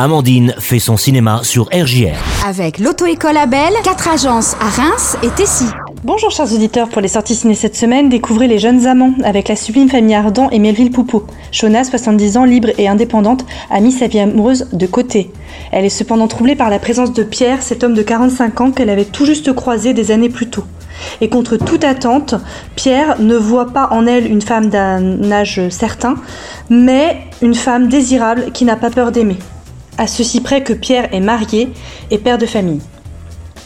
Amandine fait son cinéma sur RJR. Avec l'auto-école Abel, quatre agences à Reims et Tessy. Bonjour chers auditeurs, pour les sorties ciné cette semaine, découvrez Les Jeunes Amants avec la sublime famille Ardent et Melville Poupeau. Shona, 70 ans, libre et indépendante, a mis sa vie amoureuse de côté. Elle est cependant troublée par la présence de Pierre, cet homme de 45 ans qu'elle avait tout juste croisé des années plus tôt. Et contre toute attente, Pierre ne voit pas en elle une femme d'un âge certain, mais une femme désirable qui n'a pas peur d'aimer. À ceci près que Pierre est marié et père de famille.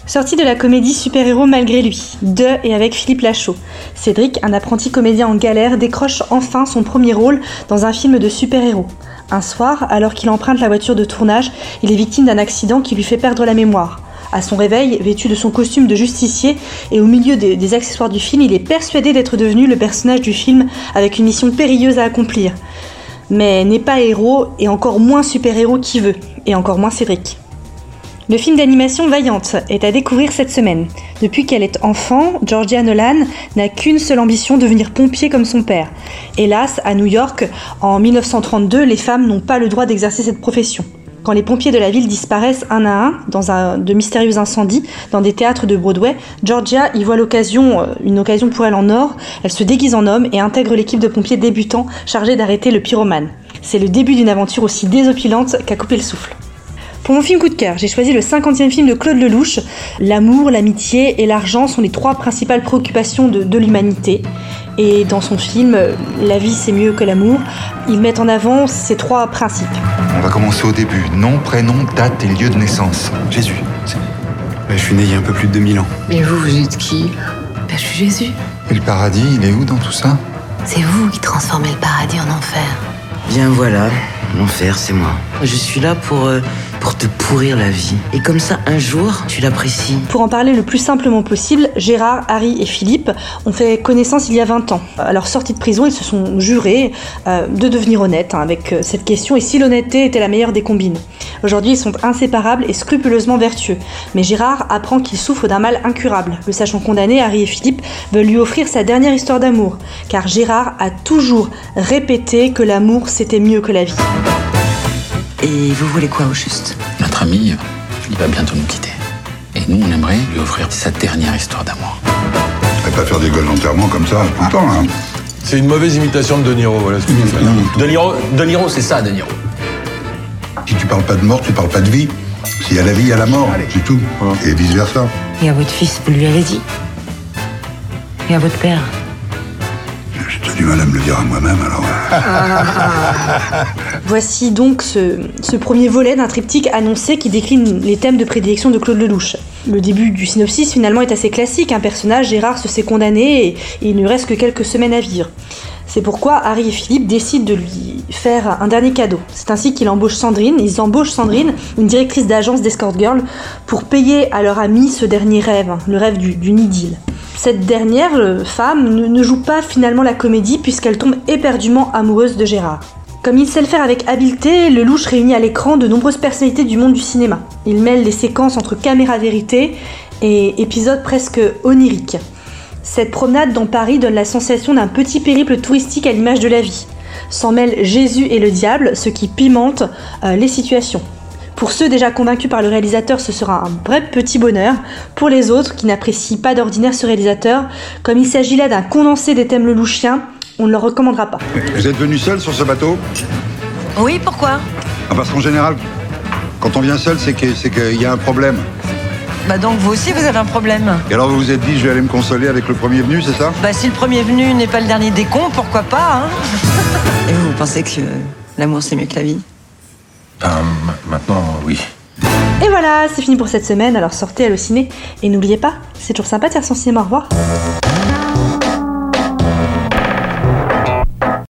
Sorti de la comédie Super-héros malgré lui, de et avec Philippe Lachaud. Cédric, un apprenti comédien en galère, décroche enfin son premier rôle dans un film de super-héros. Un soir, alors qu'il emprunte la voiture de tournage, il est victime d'un accident qui lui fait perdre la mémoire. À son réveil, vêtu de son costume de justicier et au milieu des, des accessoires du film, il est persuadé d'être devenu le personnage du film avec une mission périlleuse à accomplir. Mais n'est pas héros et encore moins super-héros qui veut, et encore moins Cédric. Le film d'animation Vaillante est à découvrir cette semaine. Depuis qu'elle est enfant, Georgia Nolan n'a qu'une seule ambition, devenir pompier comme son père. Hélas, à New York, en 1932, les femmes n'ont pas le droit d'exercer cette profession. Quand les pompiers de la ville disparaissent un à un dans de mystérieux incendies dans des théâtres de Broadway, Georgia y voit l'occasion, euh, une occasion pour elle en or. Elle se déguise en homme et intègre l'équipe de pompiers débutants chargés d'arrêter le pyromane. C'est le début d'une aventure aussi désopilante qu'à couper le souffle. Pour mon film coup de cœur, j'ai choisi le 50e film de Claude Lelouch. L'amour, l'amitié et l'argent sont les trois principales préoccupations de l'humanité. Et dans son film, La vie c'est mieux que l'amour, ils mettent en avant ces trois principes. On va commencer au début. Nom, prénom, date et lieu de naissance. Jésus. Bah, je suis né il y a un peu plus de 2000 ans. Et vous, vous êtes qui? Bah, Je suis Jésus. Et le paradis, il est où dans tout ça? C'est vous qui transformez le paradis en enfer. Bien voilà, l'enfer c'est moi. Je suis là pour, euh, pour te pourrir la vie. Et comme ça, un jour, tu l'apprécies. Pour en parler le plus simplement possible, Gérard, Harry et Philippe ont fait connaissance il y a 20 ans. À leur sortie de prison, ils se sont jurés euh, de devenir honnêtes hein, avec euh, cette question et si l'honnêteté était la meilleure des combines. Aujourd'hui, ils sont inséparables et scrupuleusement vertueux. Mais Gérard apprend qu'il souffre d'un mal incurable. Le sachant condamné, Harry et Philippe veulent lui offrir sa dernière histoire d'amour, car Gérard a toujours répété que l'amour c'était mieux que la vie. Et vous voulez quoi au juste? Notre ami, il va bientôt nous quitter. Et nous, on aimerait lui offrir sa dernière histoire d'amour. On va pas faire des gueules d'enterrement comme ça tout le temps, hein. C'est une mauvaise imitation de De Niro, voilà ce que tu fais. De Niro, De Niro c'est ça, De Niro. Si tu parles pas de mort, tu parles pas de vie. S'il y a la vie, il y a la mort. C'est tout. Et vice versa. Et à votre fils, vous lui avez dit? Et à votre père? J'ai du mal à me le dire à moi-même, alors. euh, Voici donc ce, ce premier volet d'un triptyque annoncé qui décline les thèmes de prédilection de Claude Lelouch. Le début du synopsis finalement est assez classique. Un personnage, Gérard, se sait condamné et, et il ne reste que quelques semaines à vivre. C'est pourquoi Harry et Philippe décident de lui faire un dernier cadeau. C'est ainsi qu'ils embauchent Sandrine. Ils embauchent Sandrine, une directrice d'agence d'escort girl, pour payer à leur ami ce dernier rêve, le rêve du- d'une idylle. Cette dernière euh, femme ne, ne joue pas finalement la comédie puisqu'elle tombe éperdument amoureuse de Gérard. Comme il sait le faire avec habileté, le louche réunit à l'écran de nombreuses personnalités du monde du cinéma. Il mêle les séquences entre caméra vérité et épisodes presque oniriques. Cette promenade dans Paris donne la sensation d'un petit périple touristique à l'image de la vie. S'en mêlent Jésus et le diable, ce qui pimente euh, les situations. Pour ceux déjà convaincus par le réalisateur, ce sera un vrai petit bonheur. Pour les autres, qui n'apprécient pas d'ordinaire ce réalisateur, comme il s'agit là d'un condensé des thèmes lelouchiens, on ne le recommandera pas. Vous êtes venu seul sur ce bateau? Oui, pourquoi? Ah, Parce qu'en général, quand on vient seul, c'est que- c'est qu'il y a un problème. Bah donc vous aussi vous avez un problème. Et alors vous vous êtes dit, je vais aller me consoler avec le premier venu, c'est ça? Bah si le premier venu n'est pas le dernier des cons, pourquoi pas hein? Et vous, vous pensez que l'amour c'est mieux que la vie? Ah, ma- maintenant, oui. Et voilà, c'est fini pour cette semaine, alors sortez à le ciné. Et n'oubliez pas, c'est toujours sympa de faire son cinéma, au revoir.